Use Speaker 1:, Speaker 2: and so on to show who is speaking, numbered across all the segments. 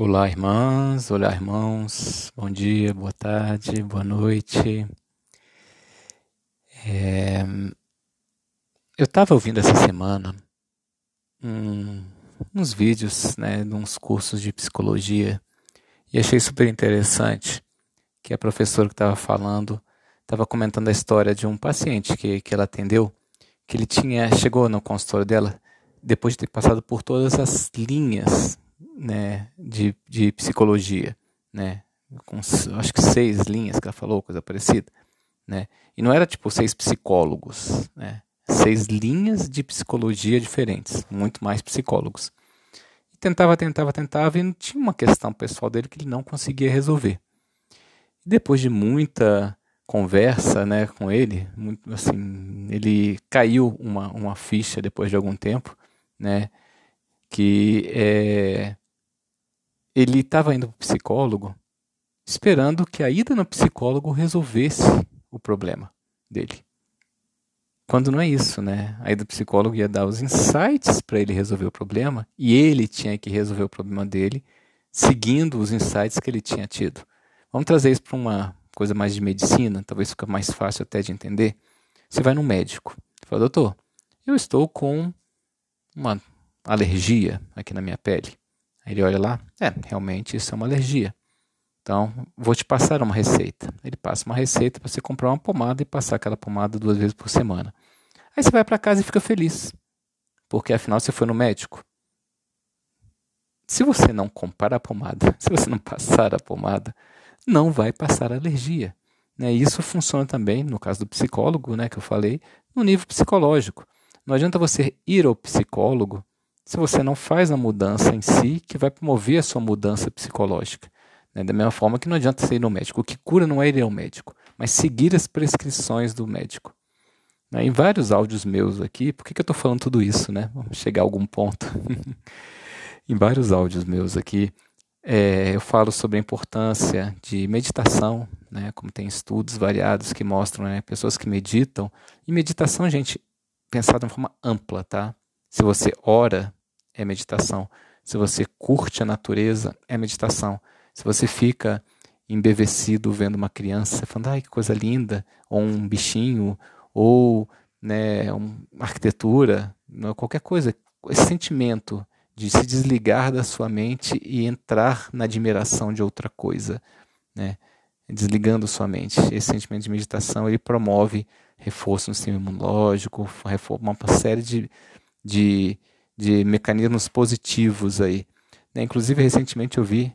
Speaker 1: Olá, irmãs, olá, irmãos, bom dia, boa tarde, boa noite. É... Eu estava ouvindo essa semana um, uns vídeos né, de uns cursos de psicologia e achei super interessante que a professora que estava falando estava comentando a história de um paciente que, que ela atendeu, que ele tinha chegou no consultório dela depois de ter passado por todas as linhas né, de, de psicologia, né, com acho que seis linhas que ela falou, coisa parecida, né, e não era tipo seis psicólogos, né, seis linhas de psicologia diferentes, muito mais psicólogos. E tentava, tentava, tentava e não tinha uma questão pessoal dele que ele não conseguia resolver. E depois de muita conversa, né, com ele, muito, assim, ele caiu uma, uma ficha depois de algum tempo, né, que é, ele estava indo para o psicólogo esperando que a ida no psicólogo resolvesse o problema dele. Quando não é isso, né? A ida do psicólogo ia dar os insights para ele resolver o problema e ele tinha que resolver o problema dele seguindo os insights que ele tinha tido. Vamos trazer isso para uma coisa mais de medicina, talvez fica mais fácil até de entender. Você vai no médico, fala, doutor, eu estou com uma alergia aqui na minha pele. Ele olha lá, é, realmente isso é uma alergia. Então, vou te passar uma receita. Ele passa uma receita para você comprar uma pomada e passar aquela pomada duas vezes por semana. Aí você vai para casa e fica feliz, porque afinal você foi no médico. Se você não comprar a pomada, se você não passar a pomada, não vai passar alergia. Né? Isso funciona também, no caso do psicólogo, né, que eu falei, no nível psicológico. Não adianta você ir ao psicólogo se você não faz a mudança em si, que vai promover a sua mudança psicológica. Né? Da mesma forma que não adianta você ir no médico. O que cura não é ir ao médico, mas seguir as prescrições do médico. Né? Em vários áudios meus aqui, por que, que eu estou falando tudo isso? Né? Vamos chegar a algum ponto. em vários áudios meus aqui, é, eu falo sobre a importância de meditação, né? como tem estudos variados que mostram né? pessoas que meditam. E meditação, gente, pensada de uma forma ampla, tá? Se você ora, é meditação. Se você curte a natureza, é meditação. Se você fica embevecido vendo uma criança, falando, ai que coisa linda, ou um bichinho, ou né, uma arquitetura, qualquer coisa, esse sentimento de se desligar da sua mente e entrar na admiração de outra coisa, né? desligando sua mente. Esse sentimento de meditação ele promove reforço no sistema imunológico, uma série de, de de mecanismos positivos aí. Né? Inclusive, recentemente eu vi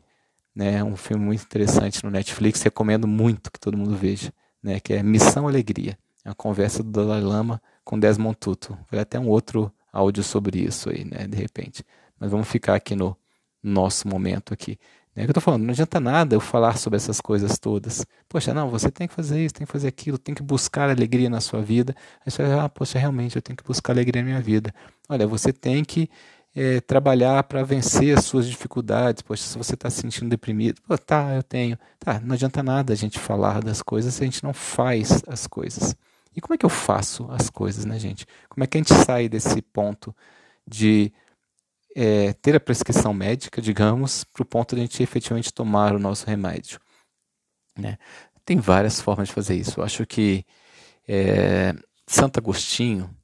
Speaker 1: né, um filme muito interessante no Netflix, recomendo muito que todo mundo veja, né, que é Missão Alegria. É uma conversa do Dalai Lama com Desmond Tutu. Vai até um outro áudio sobre isso aí, né, de repente. Mas vamos ficar aqui no nosso momento aqui. É o que eu tô falando, não adianta nada eu falar sobre essas coisas todas. Poxa, não, você tem que fazer isso, tem que fazer aquilo, tem que buscar alegria na sua vida. Aí você vai, ah, poxa, realmente eu tenho que buscar alegria na minha vida. Olha, você tem que é, trabalhar para vencer as suas dificuldades. Poxa, se você está se sentindo deprimido, pô, tá, eu tenho. Tá, não adianta nada a gente falar das coisas se a gente não faz as coisas. E como é que eu faço as coisas, né, gente? Como é que a gente sai desse ponto de é, ter a prescrição médica, digamos, para o ponto de a gente efetivamente tomar o nosso remédio. Né? Tem várias formas de fazer isso. Eu acho que é, Santo Agostinho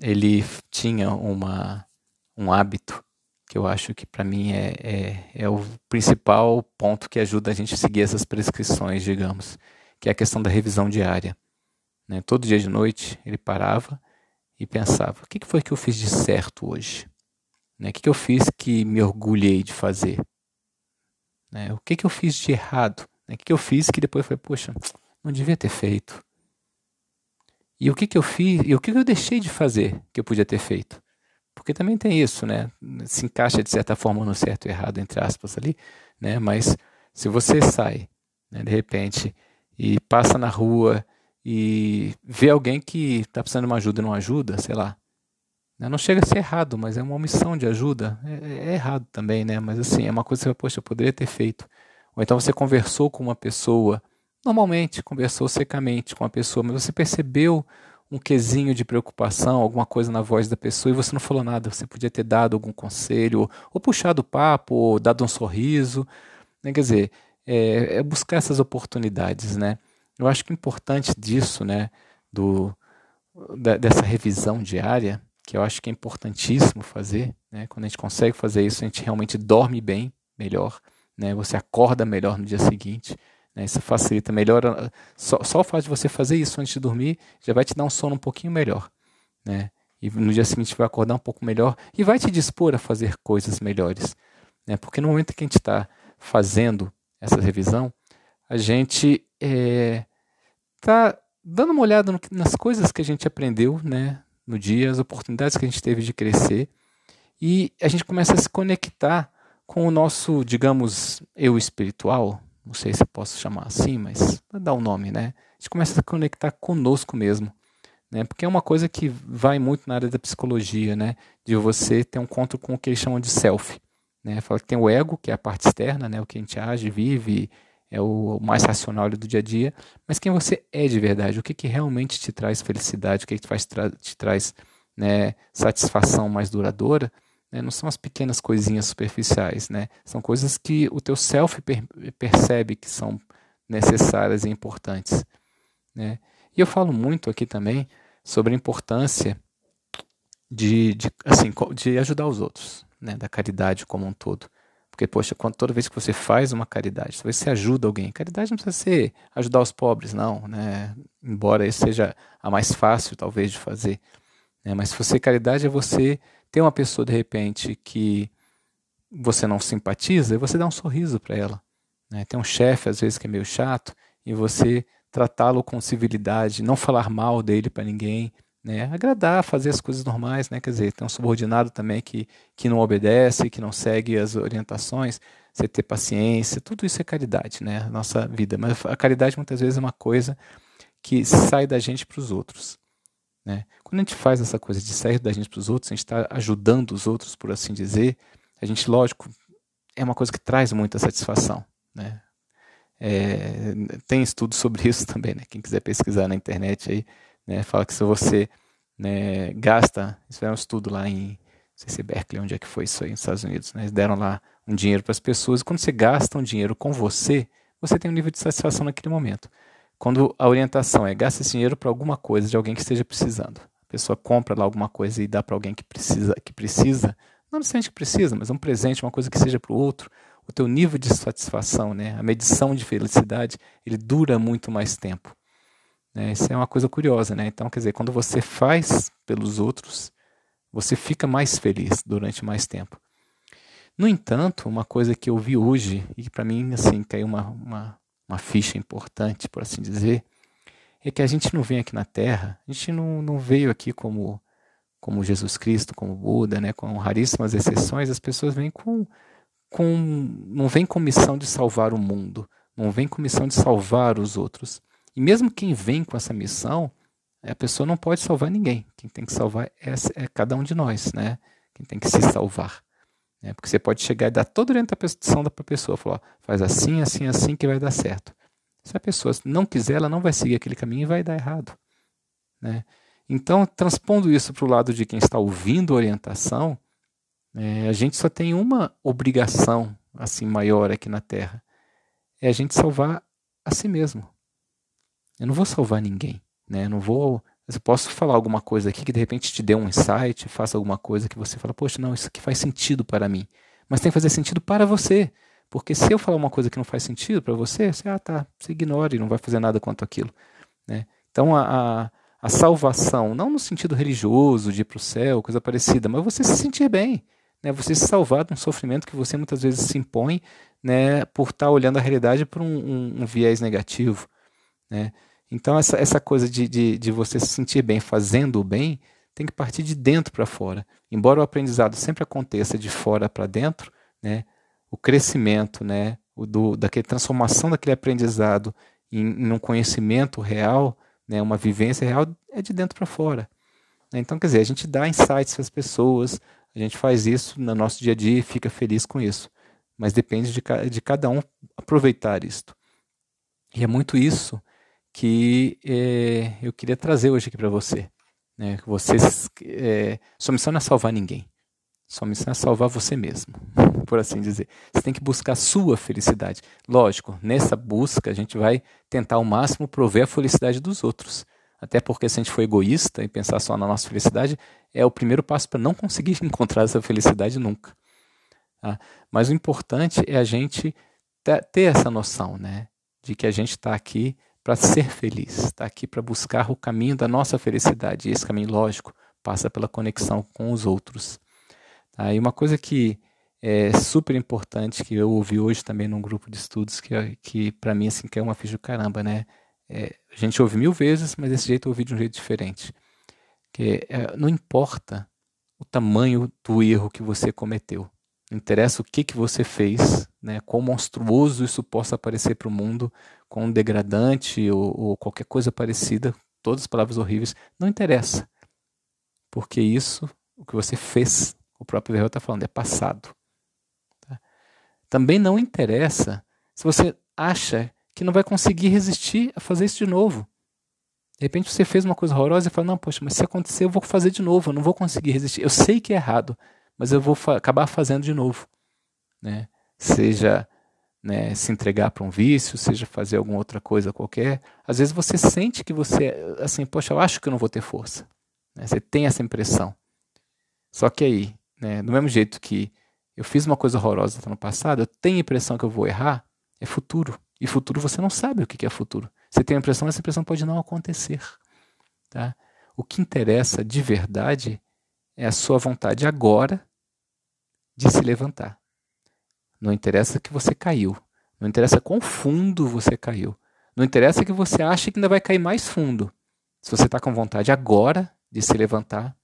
Speaker 1: ele tinha uma, um hábito que eu acho que para mim é, é, é, o principal ponto que ajuda a gente a seguir essas prescrições, digamos, que é a questão da revisão diária. Né? Todo dia de noite ele parava e pensava: o que foi que eu fiz de certo hoje? Né? O que, que eu fiz que me orgulhei de fazer? Né? O que, que eu fiz de errado? Né? O que, que eu fiz que depois falei, poxa, não devia ter feito? E o que, que eu fiz? E o que, que eu deixei de fazer que eu podia ter feito? Porque também tem isso, né? Se encaixa de certa forma no certo e errado, entre aspas, ali, né? Mas se você sai, né, de repente, e passa na rua e vê alguém que está precisando de uma ajuda e não ajuda, sei lá? Não chega a ser errado, mas é uma omissão de ajuda. É, é, é errado também, né? Mas assim, é uma coisa que você, poxa, eu poderia ter feito. Ou então você conversou com uma pessoa, normalmente conversou secamente com uma pessoa, mas você percebeu um quesinho de preocupação, alguma coisa na voz da pessoa e você não falou nada. Você podia ter dado algum conselho, ou, ou puxado o papo, ou dado um sorriso. Né? Quer dizer, é, é, buscar essas oportunidades, né? Eu acho que o importante disso, né, do, da, dessa revisão diária, que eu acho que é importantíssimo fazer, né? Quando a gente consegue fazer isso, a gente realmente dorme bem, melhor, né? Você acorda melhor no dia seguinte, né? Isso facilita, melhora. Só, só o fato de você fazer isso antes de dormir já vai te dar um sono um pouquinho melhor, né? E no dia seguinte vai acordar um pouco melhor e vai te dispor a fazer coisas melhores, né? Porque no momento que a gente está fazendo essa revisão, a gente está é, dando uma olhada no, nas coisas que a gente aprendeu, né? No dia, as oportunidades que a gente teve de crescer e a gente começa a se conectar com o nosso, digamos, eu espiritual, não sei se posso chamar assim, mas dar um nome, né? A gente começa a conectar conosco mesmo, né? Porque é uma coisa que vai muito na área da psicologia, né? De você ter um encontro com o que eles chamam de self, né? Fala que tem o ego, que é a parte externa, né? O que a gente age, vive, é o mais racional do dia a dia, mas quem você é de verdade, o que, que realmente te traz felicidade, o que, que faz tra te traz né, satisfação mais duradoura, né? Não são as pequenas coisinhas superficiais, né? São coisas que o teu self per percebe que são necessárias e importantes, né? E eu falo muito aqui também sobre a importância de, de, assim, de ajudar os outros, né? Da caridade como um todo. Porque, poxa, quando, toda vez que você faz uma caridade, toda vez que você ajuda alguém, caridade não precisa ser ajudar os pobres, não, né? Embora isso seja a mais fácil, talvez, de fazer. Né? Mas se você, caridade é você tem uma pessoa de repente que você não simpatiza e você dá um sorriso para ela. Né? Tem um chefe às vezes que é meio chato e você tratá-lo com civilidade, não falar mal dele para ninguém, né? agradar, fazer as coisas normais, né? quer dizer, tem um subordinado também que, que não obedece, que não segue as orientações, você ter paciência, tudo isso é caridade, né? A nossa vida. Mas a caridade muitas vezes é uma coisa que sai da gente para os outros. Né? Quando a gente faz essa coisa de sair da gente para os outros, a gente está ajudando os outros, por assim dizer, a gente, lógico, é uma coisa que traz muita satisfação. Né? É, tem estudos sobre isso também, né? quem quiser pesquisar na internet aí, né? fala que se você né, gasta, isso é um estudo lá em, não sei se é Berkeley, onde é que foi isso aí, nos Estados Unidos, né? eles deram lá um dinheiro para as pessoas, e quando você gasta um dinheiro com você, você tem um nível de satisfação naquele momento. Quando a orientação é gasta esse dinheiro para alguma coisa de alguém que esteja precisando. A pessoa compra lá alguma coisa e dá para alguém que precisa, que precisa, não necessariamente que precisa, mas um presente, uma coisa que seja para o outro, o teu nível de satisfação, né, a medição de felicidade, ele dura muito mais tempo. Né? Isso é uma coisa curiosa, né? Então, quer dizer, quando você faz pelos outros, você fica mais feliz durante mais tempo. No entanto, uma coisa que eu vi hoje e para mim assim caiu uma, uma uma ficha importante, por assim dizer, é que a gente não vem aqui na Terra, a gente não, não veio aqui como, como Jesus Cristo, como Buda, né, com raríssimas exceções, as pessoas vêm com, com. não vêm com missão de salvar o mundo, não vêm com missão de salvar os outros. E mesmo quem vem com essa missão, a pessoa não pode salvar ninguém. Quem tem que salvar é, é cada um de nós, né? Quem tem que se salvar. Né? Porque você pode chegar e dar toda a orientação para a pessoa, falar, faz assim, assim, assim que vai dar certo. Se a pessoa não quiser, ela não vai seguir aquele caminho e vai dar errado. Né? Então, transpondo isso para o lado de quem está ouvindo a orientação, é, a gente só tem uma obrigação assim maior aqui na Terra, é a gente salvar a si mesmo. Eu não vou salvar ninguém, né? Eu não vou eu posso falar alguma coisa aqui que de repente te dê um insight, faça alguma coisa que você fala, poxa, não, isso aqui faz sentido para mim. Mas tem que fazer sentido para você. Porque se eu falar uma coisa que não faz sentido para você, você, ah, tá, você ignora e não vai fazer nada quanto aquilo. Né? Então a, a, a salvação, não no sentido religioso, de ir para o céu, coisa parecida, mas você se sentir bem. Né? Você se salvar de um sofrimento que você muitas vezes se impõe né, por estar olhando a realidade por um, um, um viés negativo. Né? Então, essa, essa coisa de, de, de você se sentir bem fazendo o bem tem que partir de dentro para fora. Embora o aprendizado sempre aconteça de fora para dentro, né, o crescimento, né, o do, daquela transformação daquele aprendizado em, em um conhecimento real, né, uma vivência real, é de dentro para fora. Então, quer dizer, a gente dá insights para as pessoas, a gente faz isso no nosso dia a dia e fica feliz com isso. Mas depende de, de cada um aproveitar isto. E é muito isso que é, eu queria trazer hoje aqui para você. Né? Vocês, é, sua missão não é salvar ninguém. Sua missão é salvar você mesmo, por assim dizer. Você tem que buscar a sua felicidade. Lógico, nessa busca a gente vai tentar ao máximo prover a felicidade dos outros. Até porque se a gente for egoísta e pensar só na nossa felicidade, é o primeiro passo para não conseguir encontrar essa felicidade nunca. Tá? Mas o importante é a gente ter essa noção, né? De que a gente está aqui para ser feliz, está aqui para buscar o caminho da nossa felicidade. E esse caminho, lógico, passa pela conexão com os outros. Tá? E uma coisa que é super importante que eu ouvi hoje também num grupo de estudos que, que para mim assim que é uma ficha do caramba, né? É, a gente ouve mil vezes, mas desse jeito eu ouvi de um jeito diferente. Que é, não importa o tamanho do erro que você cometeu. Não interessa o que, que você fez, né, quão monstruoso isso possa parecer para o mundo, quão degradante ou, ou qualquer coisa parecida, todas as palavras horríveis, não interessa. Porque isso, o que você fez, o próprio Verro está falando, é passado. Tá? Também não interessa se você acha que não vai conseguir resistir a fazer isso de novo. De repente você fez uma coisa horrorosa e fala: Não, poxa, mas se acontecer eu vou fazer de novo, eu não vou conseguir resistir. Eu sei que é errado, mas eu vou fa acabar fazendo de novo. Né? Seja né, se entregar para um vício, seja fazer alguma outra coisa qualquer. Às vezes você sente que você, assim, poxa, eu acho que eu não vou ter força. Né? Você tem essa impressão. Só que aí, né, do mesmo jeito que eu fiz uma coisa horrorosa no passado, eu tenho a impressão que eu vou errar, é futuro. E futuro você não sabe o que é futuro. Você tem a impressão, essa impressão pode não acontecer. Tá? O que interessa de verdade é a sua vontade agora de se levantar. Não interessa que você caiu. Não interessa quão fundo você caiu. Não interessa que você ache que ainda vai cair mais fundo. Se você está com vontade agora de se levantar,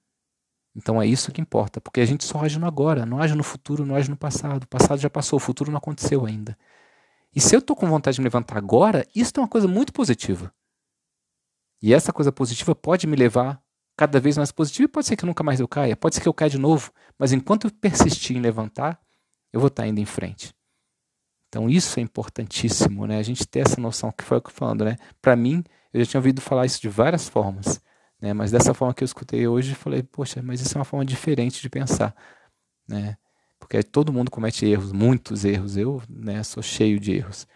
Speaker 1: então é isso que importa. Porque a gente só age no agora, não age no futuro, não age no passado. O passado já passou, o futuro não aconteceu ainda. E se eu estou com vontade de me levantar agora, isso é uma coisa muito positiva. E essa coisa positiva pode me levar cada vez mais positivo e pode ser que nunca mais eu caia, pode ser que eu caia de novo, mas enquanto eu persistir em levantar, eu vou estar indo em frente. Então isso é importantíssimo, né? A gente ter essa noção que foi o que eu falando, né? Para mim, eu já tinha ouvido falar isso de várias formas, né? Mas dessa forma que eu escutei hoje, falei, poxa, mas isso é uma forma diferente de pensar, né? Porque todo mundo comete erros, muitos erros. Eu, né, sou cheio de erros.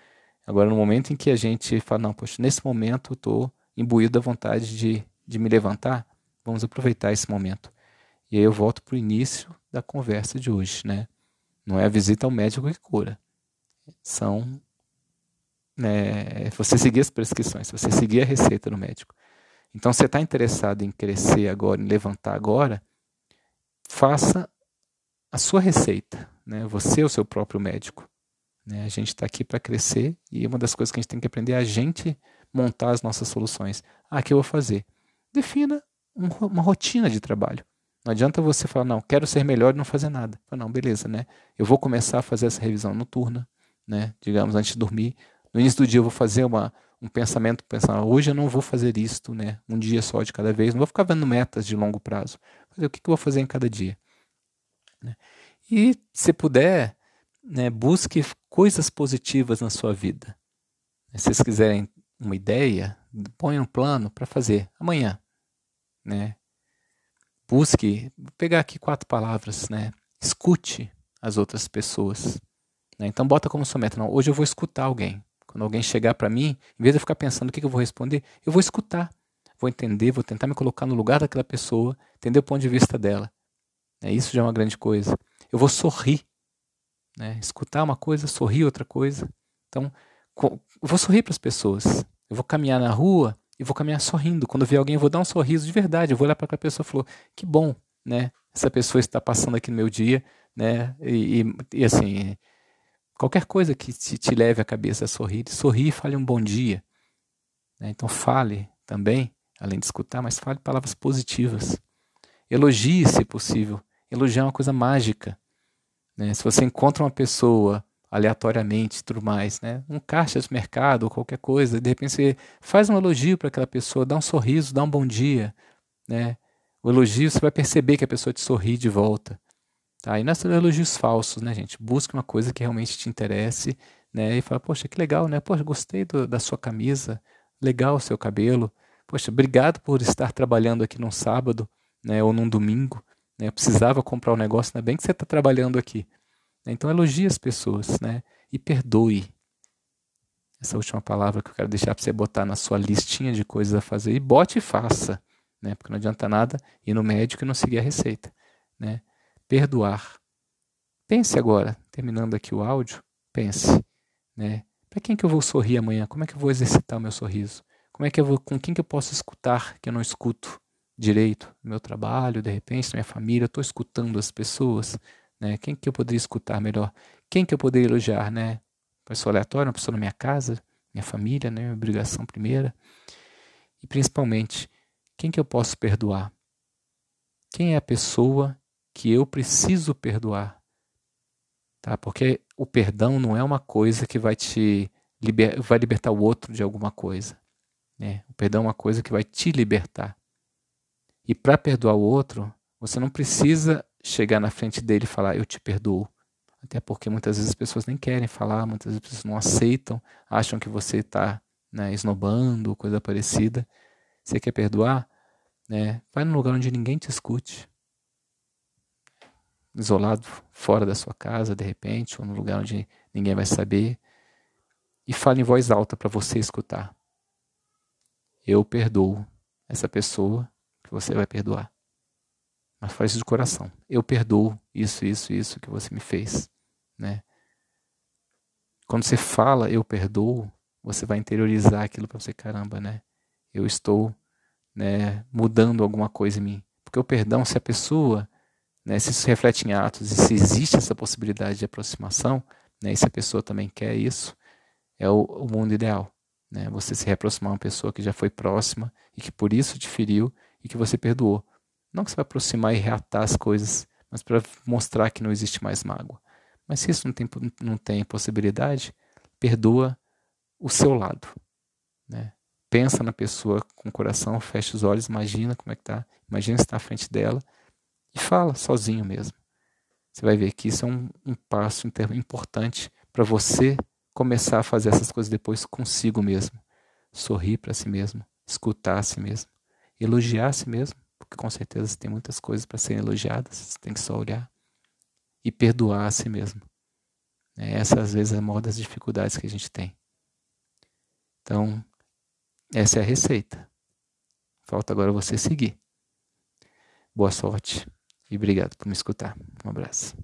Speaker 1: Agora, no momento em que a gente fala, não, poxa, nesse momento eu estou imbuído da vontade de, de me levantar, vamos aproveitar esse momento. E aí eu volto para o início da conversa de hoje, né? Não é a visita ao médico que cura. São né, você seguir as prescrições, você seguir a receita do médico. Então, você está interessado em crescer agora, em levantar agora, faça a sua receita. Né? Você é o seu próprio médico. Né? A gente está aqui para crescer e uma das coisas que a gente tem que aprender é a gente montar as nossas soluções. Ah, o que eu vou fazer? Defina um, uma rotina de trabalho. Não adianta você falar, não, quero ser melhor e não fazer nada. Fala, não, beleza, né? Eu vou começar a fazer essa revisão noturna, né? Digamos, antes de dormir. No início do dia eu vou fazer uma, um pensamento, pensar, hoje eu não vou fazer isto, né? Um dia só de cada vez. Não vou ficar vendo metas de longo prazo. Fazer o que, que eu vou fazer em cada dia. Né? E se puder, né, busque coisas positivas na sua vida. Se vocês quiserem uma ideia, ponha um plano para fazer amanhã. Né? Busque, vou pegar aqui quatro palavras, né? Escute as outras pessoas. Né? Então bota como sua meta, não, hoje eu vou escutar alguém. Quando alguém chegar para mim, em vez de eu ficar pensando o que, que eu vou responder, eu vou escutar. Vou entender, vou tentar me colocar no lugar daquela pessoa, entender o ponto de vista dela. É, isso já é uma grande coisa. Eu vou sorrir. Né? Escutar uma coisa, sorrir outra coisa. Então, eu vou sorrir para as pessoas. Eu vou caminhar na rua, e vou caminhar sorrindo. Quando ver alguém, eu vou dar um sorriso de verdade. Eu vou olhar para aquela pessoa e falar: que bom, né? Essa pessoa está passando aqui no meu dia, né? E, e, e assim, qualquer coisa que te, te, leve a cabeça a sorrir, sorri e fale um bom dia. Né? Então fale também, além de escutar, mas fale palavras positivas. Elogie, se possível. Elogiar é uma coisa mágica. Né? Se você encontra uma pessoa aleatoriamente tudo mais, né? Um caixa de mercado ou qualquer coisa, de repente você faz um elogio para aquela pessoa, dá um sorriso, dá um bom dia, né? O elogio você vai perceber que a pessoa te sorri de volta. Tá? E não são elogios falsos, né, gente? Busque uma coisa que realmente te interesse, né? E fala, poxa, que legal, né? Poxa, gostei do, da sua camisa, legal o seu cabelo. Poxa, obrigado por estar trabalhando aqui num sábado, né, ou num domingo. Né, eu precisava comprar um negócio, ainda bem que você está trabalhando aqui. Então elogie as pessoas, né, e perdoe. Essa última palavra que eu quero deixar para você botar na sua listinha de coisas a fazer e bote e faça, né, porque não adianta nada ir no médico e não seguir a receita, né. Perdoar. Pense agora, terminando aqui o áudio, pense, né? Para quem que eu vou sorrir amanhã? Como é que eu vou exercitar o meu sorriso? Como é que eu vou, com quem que eu posso escutar que eu não escuto direito? No meu trabalho, de repente, na minha família, eu estou escutando as pessoas, né? Quem que eu poderia escutar melhor? Quem que eu poderia elogiar, né? Pessoa aleatória, uma pessoa na minha casa, minha família, né? Minha obrigação primeira. E principalmente, quem que eu posso perdoar? Quem é a pessoa que eu preciso perdoar? tá? Porque o perdão não é uma coisa que vai te liber... vai libertar o outro de alguma coisa, né? O perdão é uma coisa que vai te libertar. E para perdoar o outro, você não precisa chegar na frente dele e falar eu te perdoo. Até porque muitas vezes as pessoas nem querem falar, muitas vezes as pessoas não aceitam, acham que você está né, esnobando, coisa parecida. Você quer perdoar? Né? Vai num lugar onde ninguém te escute isolado fora da sua casa, de repente, ou num lugar onde ninguém vai saber, e fale em voz alta para você escutar. Eu perdoo essa pessoa que você vai perdoar. Mas faz isso de coração. Eu perdoo isso, isso, isso que você me fez, né? Quando você fala eu perdoo, você vai interiorizar aquilo para você, caramba, né? Eu estou, né, mudando alguma coisa em mim. Porque o perdão, se a pessoa né, se isso reflete em atos e se existe essa possibilidade de aproximação, né, e se a pessoa também quer isso, é o, o mundo ideal. Né? Você se reaproximar uma pessoa que já foi próxima e que por isso te feriu e que você perdoou. Não que você vai aproximar e reatar as coisas, mas para mostrar que não existe mais mágoa. Mas se isso não tem, não tem possibilidade, perdoa o seu lado. Né? Pensa na pessoa com o coração, fecha os olhos, imagina como é que tá, imagina se está à frente dela e fala sozinho mesmo. Você vai ver que isso é um, um passo importante para você começar a fazer essas coisas depois consigo mesmo. Sorrir para si mesmo, escutar a si mesmo, elogiar a si mesmo, porque com certeza tem muitas coisas para serem elogiadas, você tem que só olhar. E perdoar a si mesmo. É, essa às vezes é a maior das dificuldades que a gente tem. Então, essa é a receita. Falta agora você seguir. Boa sorte e obrigado por me escutar. Um abraço.